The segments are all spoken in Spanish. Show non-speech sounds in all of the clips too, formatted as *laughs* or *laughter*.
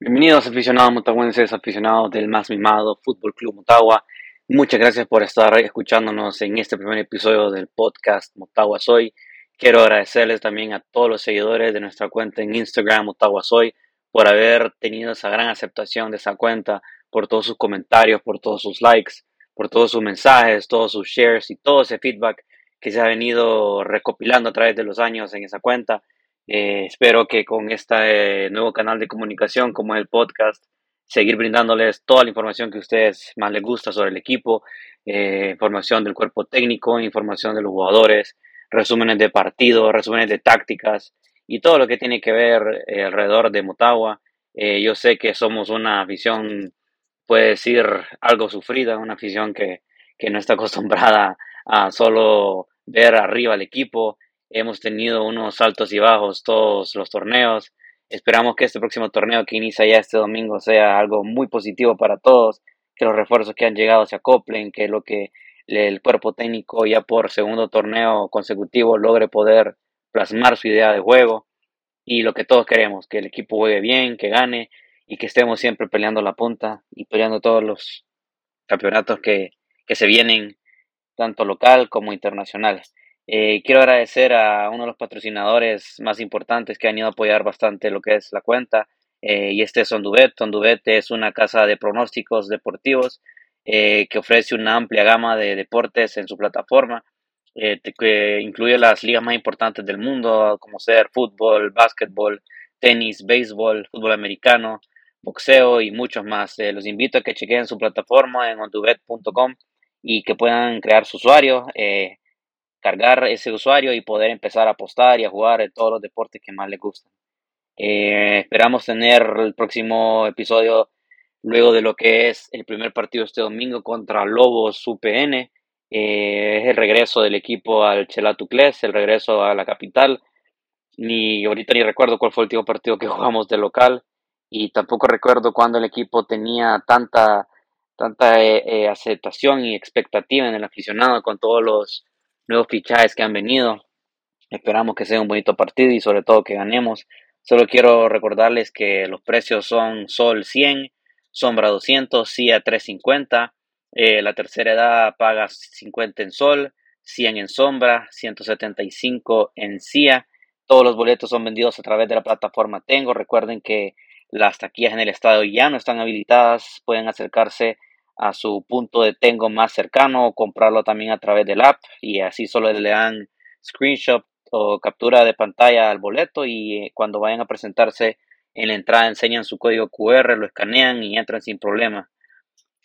Bienvenidos aficionados motahuenses, aficionados del más mimado Fútbol Club Motagua. Muchas gracias por estar escuchándonos en este primer episodio del podcast Motagua Soy. Quiero agradecerles también a todos los seguidores de nuestra cuenta en Instagram Motagua Soy por haber tenido esa gran aceptación de esa cuenta, por todos sus comentarios, por todos sus likes, por todos sus mensajes, todos sus shares y todo ese feedback que se ha venido recopilando a través de los años en esa cuenta. Eh, espero que con este nuevo canal de comunicación como el podcast, seguir brindándoles toda la información que a ustedes más les gusta sobre el equipo, eh, información del cuerpo técnico, información de los jugadores, resúmenes de partidos, resúmenes de tácticas y todo lo que tiene que ver eh, alrededor de Motagua. yo sé que somos una afición, puede decir, algo sufrida, una afición que, que no está *laughs* acostumbrada a solo ver arriba al equipo Hemos tenido unos altos y bajos todos los torneos. Esperamos que este próximo torneo que inicia ya este domingo sea algo muy positivo para todos, que los refuerzos que han llegado se acoplen, que lo que el cuerpo técnico ya por segundo torneo consecutivo logre poder plasmar su idea de juego y lo que todos queremos, que el equipo juegue bien, que gane y que estemos siempre peleando la punta y peleando todos los campeonatos que, que se vienen, tanto local como internacional. Eh, quiero agradecer a uno de los patrocinadores más importantes que han ido a apoyar bastante lo que es la cuenta, eh, y este es Onduvet. Onduvet es una casa de pronósticos deportivos eh, que ofrece una amplia gama de deportes en su plataforma, que incluye las ligas más importantes del mundo, como ser fútbol, básquetbol, tenis, béisbol, fútbol americano, boxeo y muchos más. los invito a que chequen su plataforma en onduvet.com y que puedan crear su usuario cargar ese usuario y poder empezar a apostar y a jugar en todos los deportes que más les gustan. Eh, esperamos tener el próximo episodio luego de lo que es el primer partido este domingo contra Lobos UPN. Eh, es el regreso del equipo al Chelatucles, el regreso a la capital. Ni ahorita ni recuerdo cuál fue el último partido que *laughs* jugamos de local y tampoco recuerdo cuando el equipo tenía tanta tanta eh, aceptación y expectativa en el aficionado con todos los nuevos fichajes que han venido. Esperamos que sea un bonito partido y sobre todo que ganemos. Solo quiero recordarles que los precios son Sol 100, Sombra 200, CIA 350. Eh, la tercera edad paga 50 en Sol, 100 en Sombra, 175 en CIA. Todos los boletos son vendidos a través de la plataforma Tengo. Recuerden que las taquillas en el estadio ya no están habilitadas. Pueden acercarse a su punto de tengo más cercano o comprarlo también a través del app y así solo le dan screenshot o captura de pantalla al boleto y eh, cuando vayan a presentarse en la entrada enseñan su código QR, lo escanean y entran sin problema.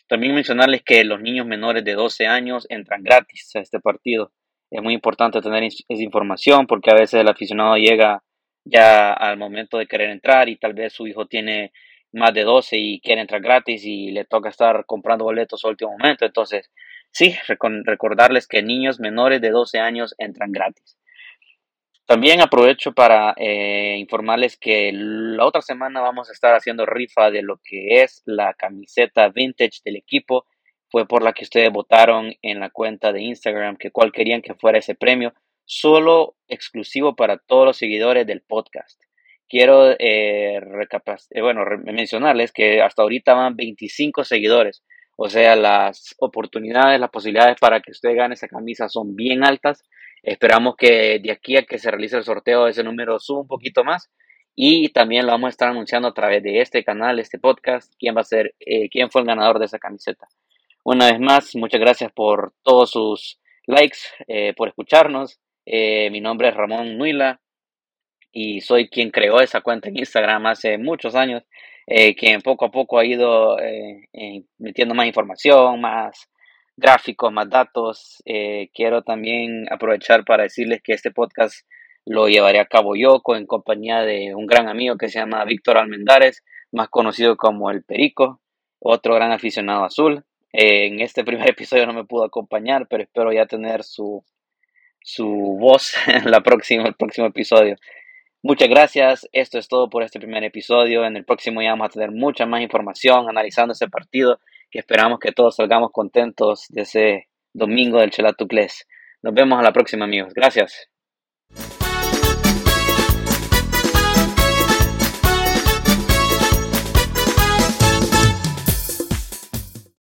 También mencionarles que los niños menores de 12 años entran gratis a este partido. Es muy importante tener esa información porque a veces el aficionado llega ya al momento de querer entrar y tal vez su hijo tiene más de 12 y quiere entrar gratis y le toca estar comprando boletos a último momento. Entonces, sí, recordarles que niños menores de 12 años entran gratis. También aprovecho para eh, informarles que la otra semana vamos a estar haciendo rifa de lo que es la camiseta vintage del equipo. Fue por la que ustedes votaron en la cuenta de Instagram que cuál querían que fuera ese premio. Solo exclusivo para todos los seguidores del podcast quiero eh, eh bueno, mencionarles que hasta ahorita van 25 seguidores. O sea, las oportunidades, las posibilidades para que usted gane esa camisa son bien altas. Esperamos que de aquí a que se realice el sorteo ese número suba un poquito más. Y también lo vamos a estar anunciando a través de este canal, este podcast, quién va a ser, eh, quién fue el ganador de esa camiseta. Una vez más, muchas gracias por todos sus likes, eh, por escucharnos. mi nombre es Ramón Nuila y soy quien creó esa cuenta en Instagram hace muchos años, eh, quien poco a poco ha ido eh, eh, metiendo más información, más gráficos, más datos. quiero también aprovechar para decirles que este podcast lo llevaré a cabo yo en compañía de un gran amigo que se llama Víctor Almendares, más conocido como El Perico, otro gran aficionado azul. en este primer *laughs* episodio no me pudo acompañar, pero espero ya tener su, su voz *laughs* en la próxima, el próximo episodio. Muchas gracias. Esto es todo por este primer episodio. En el próximo ya vamos a tener mucha más información analizando ese partido que esperamos que todos salgamos contentos de ese domingo del Chelatucles. Nos vemos a la próxima, amigos. Gracias.